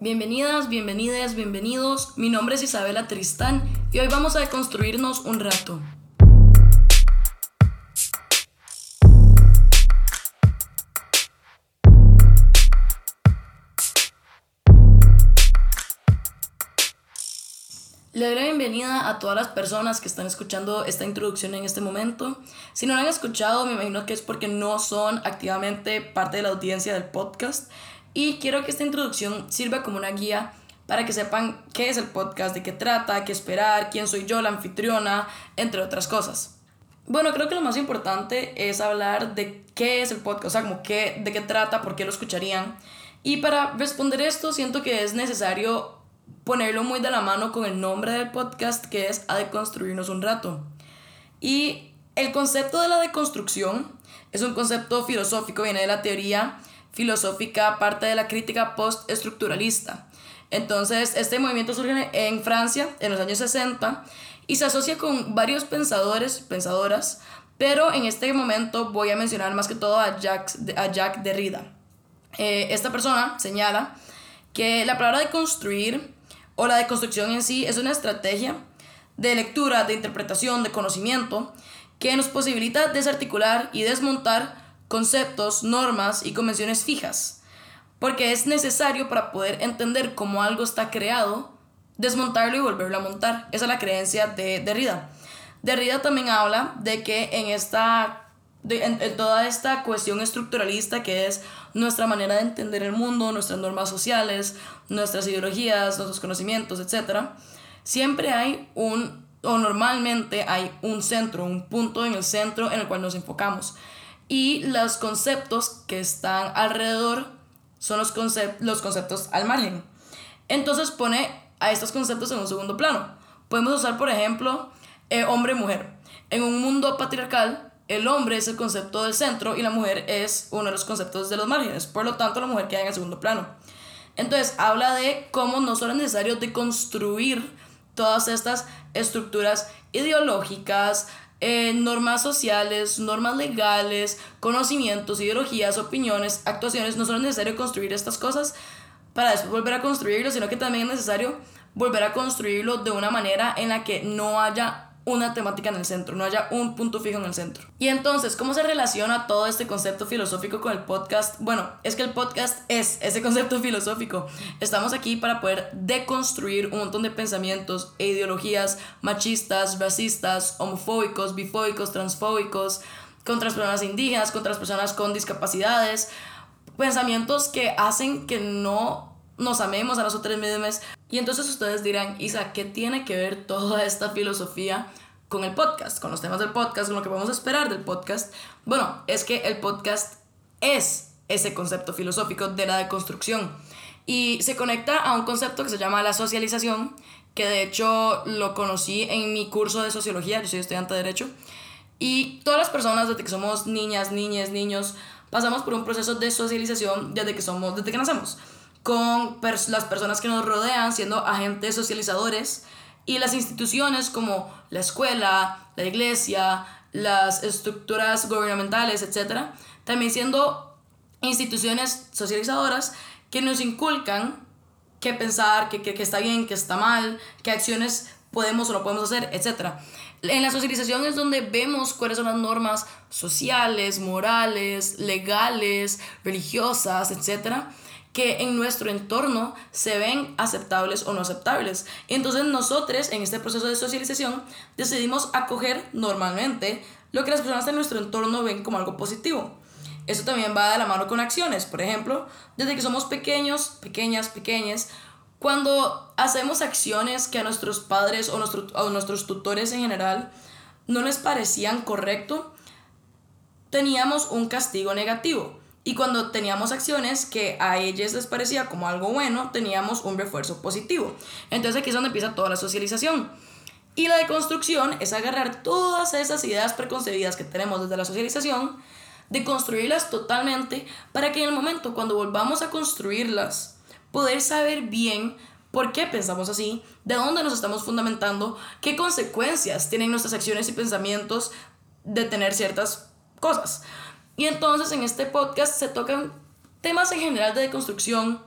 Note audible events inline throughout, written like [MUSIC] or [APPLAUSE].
Bienvenidas, bienvenidas, bienvenidos. Mi nombre es Isabela Tristán y hoy vamos a deconstruirnos un rato. Le doy la bienvenida a todas las personas que están escuchando esta introducción en este momento. Si no la han escuchado, me imagino que es porque no son activamente parte de la audiencia del podcast. Y quiero que esta introducción sirva como una guía para que sepan qué es el podcast, de qué trata, qué esperar, quién soy yo, la anfitriona, entre otras cosas. Bueno, creo que lo más importante es hablar de qué es el podcast, o sea, como qué, de qué trata, por qué lo escucharían. Y para responder esto, siento que es necesario ponerlo muy de la mano con el nombre del podcast, que es A deconstruirnos un rato. Y el concepto de la deconstrucción es un concepto filosófico, viene de la teoría filosófica parte de la crítica postestructuralista. Entonces, este movimiento surge en Francia en los años 60 y se asocia con varios pensadores, pensadoras, pero en este momento voy a mencionar más que todo a Jacques, a Jacques Derrida. Eh, esta persona señala que la palabra de construir o la deconstrucción en sí es una estrategia de lectura, de interpretación, de conocimiento que nos posibilita desarticular y desmontar conceptos, normas y convenciones fijas, porque es necesario para poder entender cómo algo está creado, desmontarlo y volverlo a montar. Esa es la creencia de Derrida. Derrida también habla de que en esta en, toda esta cuestión estructuralista que es nuestra manera de entender el mundo, nuestras normas sociales, nuestras ideologías, nuestros conocimientos, etc., siempre hay un, o normalmente hay un centro, un punto en el centro en el cual nos enfocamos y los conceptos que están alrededor son los, los conceptos al margen. Entonces pone a estos conceptos en un segundo plano. Podemos usar, por ejemplo, eh, hombre-mujer. En un mundo patriarcal, el hombre es el concepto del centro y la mujer es uno de los conceptos de los márgenes. Por lo tanto, la mujer queda en el segundo plano. Entonces, habla de cómo no solo es necesario deconstruir todas estas estructuras ideológicas, eh, normas sociales, normas legales, conocimientos, ideologías, opiniones, actuaciones. No solo es necesario construir estas cosas para después volver a construirlo, sino que también es necesario volver a construirlo de una manera en la que no haya una temática en el centro, no haya un punto fijo en el centro. Y entonces, ¿cómo se relaciona todo este concepto filosófico con el podcast? Bueno, es que el podcast es ese concepto [LAUGHS] filosófico. Estamos aquí para poder deconstruir un montón de pensamientos e ideologías machistas, racistas, homofóbicos, bifóbicos, transfóbicos, contra las personas indígenas, contra las personas con discapacidades, pensamientos que hacen que no nos amemos a nosotros mismos, y entonces ustedes dirán, Isa, ¿qué tiene que ver toda esta filosofía con el podcast, con los temas del podcast, con lo que vamos a esperar del podcast? Bueno, es que el podcast es ese concepto filosófico de la deconstrucción. Y se conecta a un concepto que se llama la socialización, que de hecho lo conocí en mi curso de sociología, yo soy estudiante de derecho, y todas las personas desde que somos niñas, niñas, niños, pasamos por un proceso de socialización desde que somos, desde que nacemos con las personas que nos rodean, siendo agentes socializadores, y las instituciones como la escuela, la iglesia, las estructuras gubernamentales, etc., también siendo instituciones socializadoras que nos inculcan qué pensar, qué, está bien, qué está mal, qué acciones podemos o no podemos hacer, etc. En la socialización es donde vemos cuáles son las normas sociales, morales, legales, religiosas, etcétera que en nuestro entorno se ven aceptables o no aceptables. Entonces nosotros en este proceso de socialización decidimos acoger normalmente lo que las personas en nuestro entorno ven como algo positivo. Eso también va de la mano con acciones. Por ejemplo, desde que somos pequeños, pequeñas, pequeñas, cuando hacemos acciones que a nuestros padres o, a nuestros tutores en general no les parecían correcto, teníamos un castigo negativo. Y cuando teníamos acciones que a ellos les parecía como algo bueno, teníamos un refuerzo positivo. Entonces aquí es donde empieza toda la socialización. Y la deconstrucción es agarrar todas esas ideas preconcebidas que tenemos desde la socialización, de construirlas totalmente para que en el momento cuando volvamos a construirlas, poder saber bien por qué pensamos así, de dónde nos estamos fundamentando, qué consecuencias tienen nuestras acciones y pensamientos de tener ciertas cosas. Y entonces en este podcast se tocan temas en general de deconstrucción,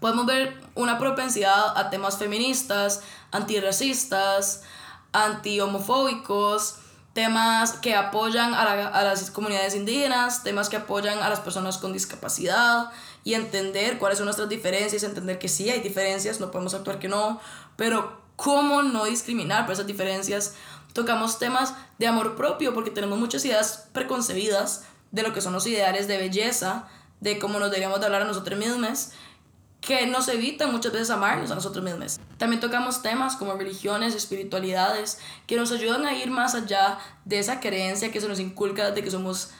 podemos ver una propensidad a temas feministas, antirracistas, anti-homofóbicos, temas que apoyan a, a, las comunidades indígenas, temas que apoyan a las personas con discapacidad y entender cuáles son nuestras diferencias, entender que sí hay diferencias, no podemos actuar que no, pero cómo no discriminar por esas diferencias. Tocamos temas de amor propio porque tenemos muchas ideas preconcebidas de lo que son los ideales de belleza, de cómo nos deberíamos de hablar a nosotros mismos que nos evitan muchas veces amarnos a nosotros mismos. También tocamos temas como religiones, espiritualidades, que nos ayudan a ir más allá de esa creencia que se nos inculca de que somos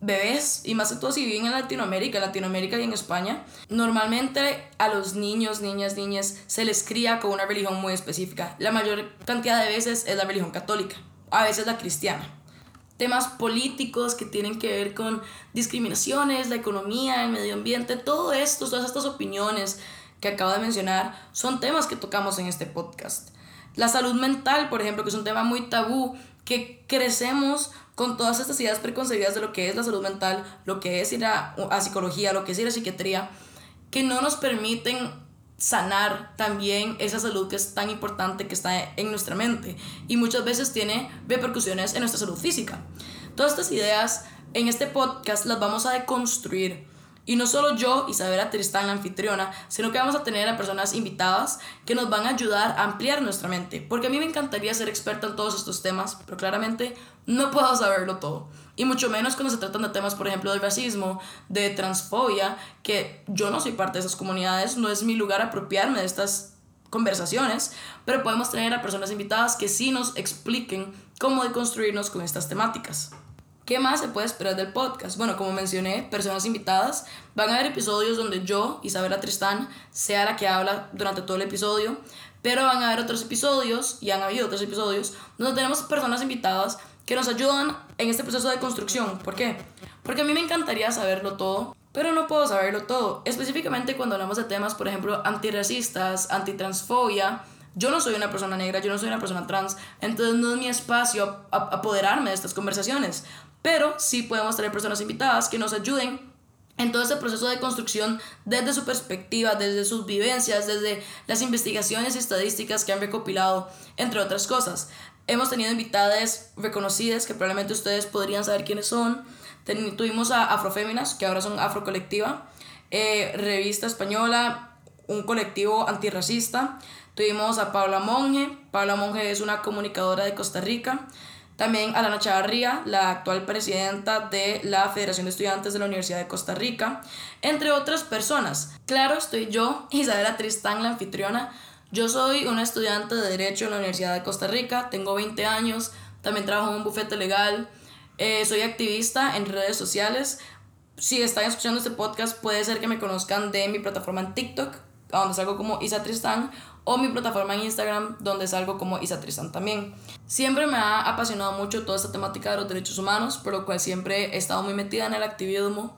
bebés, y más que todo si viven en Latinoamérica, Latinoamérica y en España, normalmente a los niños, niñas, niñas se les cría con una religión muy específica. La mayor cantidad de veces es la religión católica, a veces la cristiana temas políticos que tienen que ver con discriminaciones, la economía, el medio ambiente, todo esto, todas estas opiniones que acabo de mencionar, son temas que tocamos en este podcast. La salud mental, por ejemplo, que es un tema muy tabú, que crecemos con todas estas ideas preconcebidas de lo que es la salud mental, lo que es ir a, a psicología, lo que es ir a psiquiatría, que no nos permiten sanar también esa salud que es tan importante que está en nuestra mente y muchas veces tiene repercusiones en nuestra salud física. Todas estas ideas en este podcast las vamos a deconstruir y no solo yo, Isabela Tristán, la anfitriona, sino que vamos a tener a personas invitadas que nos van a ayudar a ampliar nuestra mente. Porque a mí me encantaría ser experta en todos estos temas, pero claramente no puedo saberlo todo. Y mucho menos cuando se tratan de temas, por ejemplo, de racismo, de transfobia, que yo no soy parte de esas comunidades, no es mi lugar apropiarme de estas conversaciones, pero podemos tener a personas invitadas que sí nos expliquen cómo deconstruirnos con estas temáticas. ¿Qué más se puede esperar del podcast? Bueno, como mencioné, personas invitadas. Van a haber episodios donde yo, Isabela Tristán, sea la que habla durante todo el episodio. Pero van a haber otros episodios, y han habido otros episodios, donde tenemos personas invitadas que nos ayudan en este proceso de construcción. ¿Por qué? Porque a mí me encantaría saberlo todo, pero no puedo saberlo todo. Específicamente cuando hablamos de temas, por ejemplo, antirracistas, antitransfobia. Yo no soy una persona negra, yo no soy una persona trans, entonces no es mi espacio apoderarme de estas conversaciones pero sí podemos tener personas invitadas que nos ayuden en todo este proceso de construcción desde su perspectiva, desde sus vivencias, desde las investigaciones y estadísticas que han recopilado, entre otras cosas. Hemos tenido invitadas reconocidas que probablemente ustedes podrían saber quiénes son. tuvimos a Afroféminas, que ahora son Afrocolectiva, eh, revista española, un colectivo antirracista. Tuvimos a Paula Monge. Paula Monge es una comunicadora de Costa Rica. También Alana Chavarría, la actual presidenta de la Federación de Estudiantes de la Universidad de Costa Rica, entre otras personas. Claro, estoy yo, [LAUGHS] Isabela Tristán, la anfitriona. Yo soy una estudiante de Derecho en la Universidad de Costa Rica, tengo 20 años, también trabajo en un bufete legal, eh, soy activista en redes sociales. Si están escuchando este podcast, puede ser que me conozcan de mi plataforma en TikTok, donde salgo como Isa Tristán, o mi plataforma en Instagram donde salgo como Isa Tristan también. Siempre me ha apasionado mucho toda esta temática de los derechos humanos, por lo cual siempre he estado muy metida en el activismo.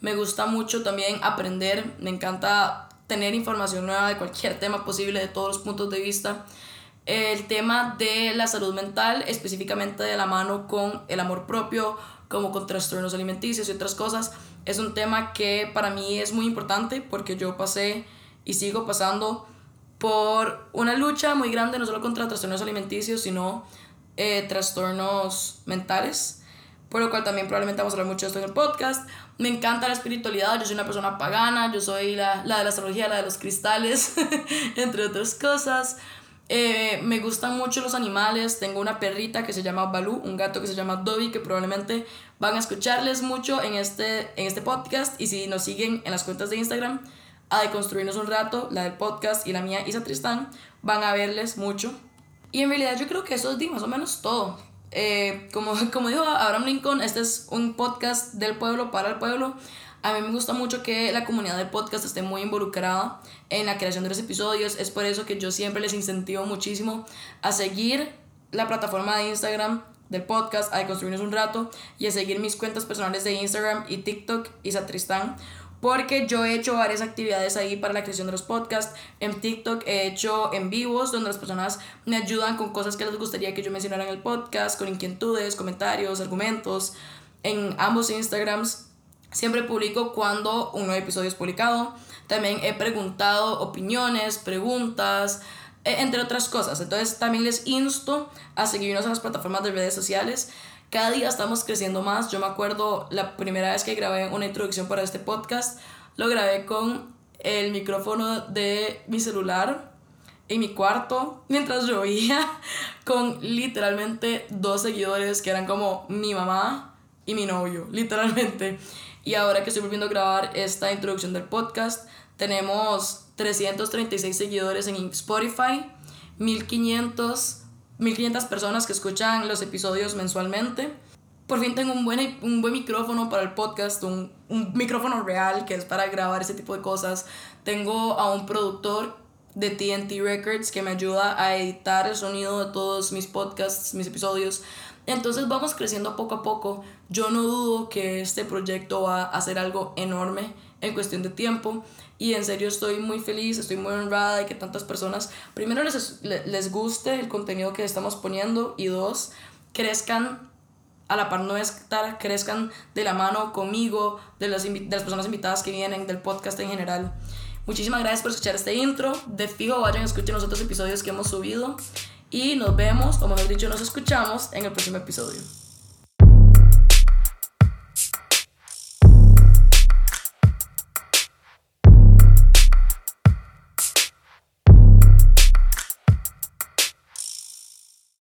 Me gusta mucho también aprender, me encanta tener información nueva de cualquier tema posible, de todos los puntos de vista. El tema de la salud mental, específicamente de la mano con el amor propio, como con trastornos alimenticios y otras cosas, es un tema que para mí es muy importante porque yo pasé y sigo pasando por una lucha muy grande, no solo contra trastornos alimenticios, sino eh, trastornos mentales, por lo cual también probablemente vamos a hablar mucho de esto en el podcast. Me encanta la espiritualidad, yo soy una persona pagana, yo soy la, la de la astrología, la de los cristales, [LAUGHS] entre otras cosas. Eh, me gustan mucho los animales, tengo una perrita que se llama Balú, un gato que se llama Dobby, que probablemente van a escucharles mucho en este, en este podcast y si nos siguen en las cuentas de Instagram, a deconstruirnos un rato, la del podcast y la mía, Isa Tristán, van a verles mucho. Y en realidad yo creo que eso es más o menos todo. Eh, como, [LAUGHS] como dijo Abraham Lincoln, este es un podcast del pueblo para el pueblo. A mí me gusta mucho que la comunidad del podcast esté muy involucrada en la creación de los episodios. Es por eso que yo siempre les incentivo muchísimo a seguir la plataforma de Instagram del podcast, a deconstruirnos un rato y a seguir mis cuentas personales de Instagram y TikTok, Isa Tristán porque yo he hecho varias actividades ahí para la creación de los podcasts. En TikTok he hecho en vivos donde las personas me ayudan con cosas que les gustaría que yo mencionara en el podcast, con inquietudes, comentarios, argumentos. En ambos Instagrams Siempre publico cuando un nuevo episodio es publicado. También he preguntado opiniones, preguntas, e, entre otras cosas. Entonces también les insto a seguirnos en las plataformas de redes sociales. Cada día estamos creciendo más. Yo me acuerdo la primera vez que grabé una introducción para este podcast, lo grabé con el micrófono de mi celular en mi cuarto mientras llovía [LAUGHS] con literalmente dos seguidores que eran como mi mamá y mi novio, [LAUGHS] literalmente. Y ahora que estoy volviendo a grabar esta introducción del podcast, tenemos 336 seguidores en Spotify, 1500, 1500 personas que escuchan los episodios mensualmente. Por fin tengo un buen, un buen micrófono para el podcast, un, un micrófono real que es para grabar ese tipo de cosas. Tengo a un productor de TNT Records que me ayuda a editar el sonido de todos mis podcasts, mis episodios. Entonces vamos creciendo poco a poco. Yo no dudo que este proyecto va a ser algo enorme en cuestión de tiempo. Y en serio estoy muy feliz, estoy muy honrada de que tantas personas, primero les, les guste el contenido que estamos poniendo y dos, crezcan a la par nuestra, crezcan de la mano conmigo, de las, de las personas invitadas que vienen, del podcast en general. Muchísimas gracias por escuchar este intro. De fijo vayan a escuchar los otros episodios que hemos subido. Y nos vemos, o mejor dicho, nos escuchamos en el próximo episodio.